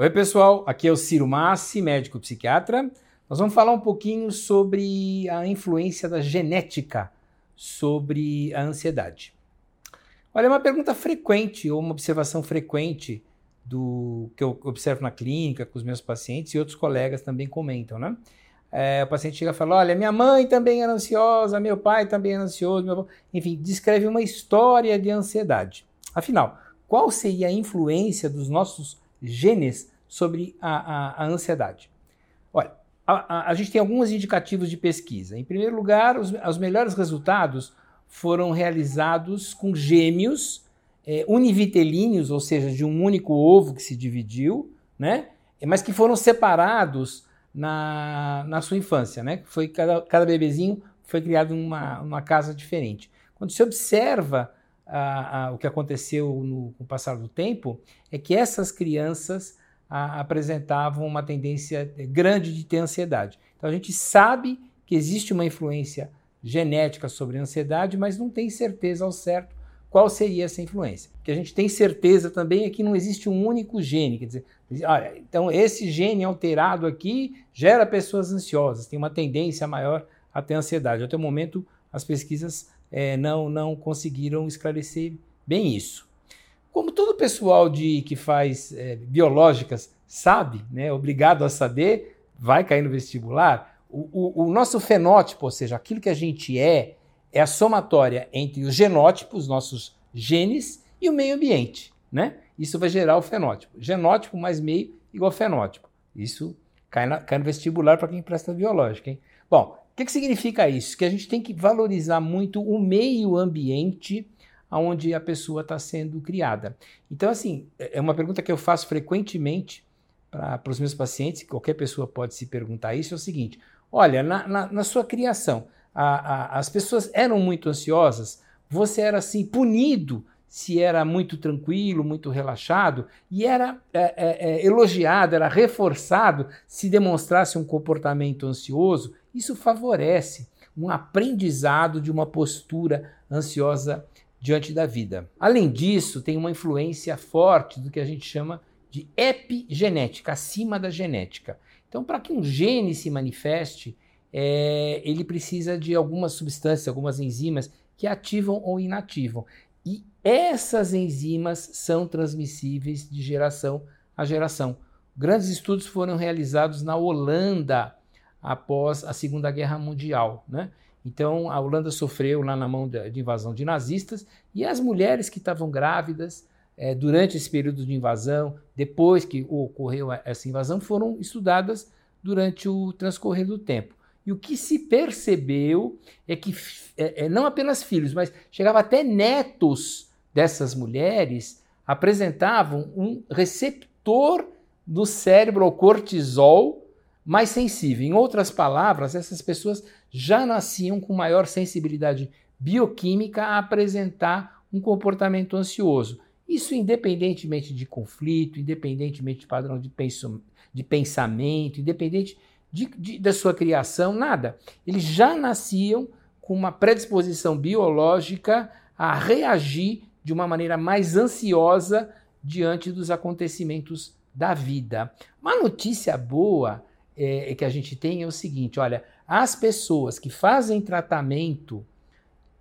Oi, pessoal. Aqui é o Ciro Massi, médico psiquiatra. Nós vamos falar um pouquinho sobre a influência da genética sobre a ansiedade. Olha, é uma pergunta frequente ou uma observação frequente do que eu observo na clínica com os meus pacientes e outros colegas também comentam, né? É, o paciente chega e fala: Olha, minha mãe também era ansiosa, meu pai também era ansioso, meu enfim, descreve uma história de ansiedade. Afinal, qual seria a influência dos nossos genes sobre a, a, a ansiedade? Olha, a, a, gente tem alguns indicativos de pesquisa. Em primeiro lugar, os, os melhores resultados foram realizados com gêmeos é, univitelíneos, ou seja, de um único ovo que se dividiu, né? mas que foram separados na, na sua infância. Né? Foi cada, cada bebezinho foi criado numa, numa casa diferente. Quando se observa a, a, o que aconteceu no, com o passar do tempo é que essas crianças a, apresentavam uma tendência grande de ter ansiedade. Então a gente sabe que existe uma influência genética sobre a ansiedade, mas não tem certeza ao certo qual seria essa influência. O que a gente tem certeza também é que não existe um único gene, quer dizer, olha, então esse gene alterado aqui gera pessoas ansiosas, tem uma tendência maior a ter ansiedade. Até o momento as pesquisas é, não, não conseguiram esclarecer bem isso. Como todo pessoal de, que faz é, biológicas sabe, né, obrigado a saber, vai cair no vestibular, o, o, o nosso fenótipo, ou seja, aquilo que a gente é, é a somatória entre os genótipos, nossos genes, e o meio ambiente. Né? Isso vai gerar o fenótipo. Genótipo mais meio igual fenótipo. Isso cai, na, cai no vestibular para quem presta biológica. Hein? Bom, que, que significa isso? Que a gente tem que valorizar muito o meio ambiente onde a pessoa está sendo criada. Então, assim, é, é uma pergunta que eu faço frequentemente para os meus pacientes, qualquer pessoa pode se perguntar isso, é o seguinte: olha, na, na, na sua criação, a, a, as pessoas eram muito ansiosas, você era assim punido se era muito tranquilo, muito relaxado, e era é, é, é, elogiado, era reforçado se demonstrasse um comportamento ansioso, isso favorece um aprendizado de uma postura ansiosa diante da vida. Além disso, tem uma influência forte do que a gente chama de epigenética, acima da genética. Então, para que um gene se manifeste, é, ele precisa de algumas substâncias, algumas enzimas que ativam ou inativam. E essas enzimas são transmissíveis de geração a geração. Grandes estudos foram realizados na Holanda após a Segunda Guerra Mundial. Né? Então, a Holanda sofreu lá na mão de, invasão de nazistas e as mulheres que estavam grávidas é, durante esse período de invasão, depois que ocorreu essa invasão, foram estudadas durante o transcorrer do tempo. E o que se percebeu é que é, é, não apenas filhos, mas chegava até netos dessas mulheres apresentavam um receptor do cérebro ao cortisol mais sensível. Em outras palavras, essas pessoas já nasciam com maior sensibilidade bioquímica a apresentar um comportamento ansioso. Isso independentemente de conflito, independentemente de padrão de, penso, de pensamento, independente de, de, da sua criação, nada. Eles já nasciam com uma predisposição biológica a reagir de uma maneira mais ansiosa diante dos acontecimentos da vida. Uma notícia boa é, que a gente tem é o seguinte: olha, as pessoas que fazem tratamento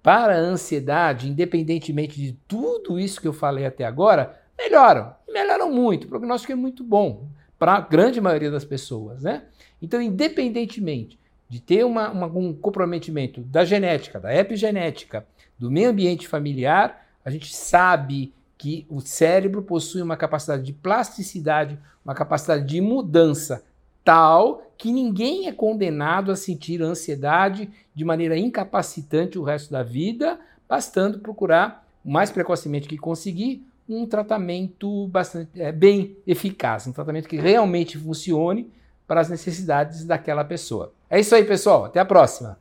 para a ansiedade, independentemente de tudo isso que eu falei até agora, melhoram. Melhoram muito. O prognóstico é muito bom para a grande maioria das pessoas. Né? Então, independentemente de ter uma, uma, um comprometimento da genética, da epigenética, do meio ambiente familiar, a gente sabe que o cérebro possui uma capacidade de plasticidade, uma capacidade de mudança tal que ninguém é condenado a sentir ansiedade de maneira incapacitante o resto da vida, bastando procurar o mais precocemente que conseguir um tratamento bastante é, bem eficaz, um tratamento que realmente funcione para as necessidades daquela pessoa. É isso aí, pessoal. Até a próxima.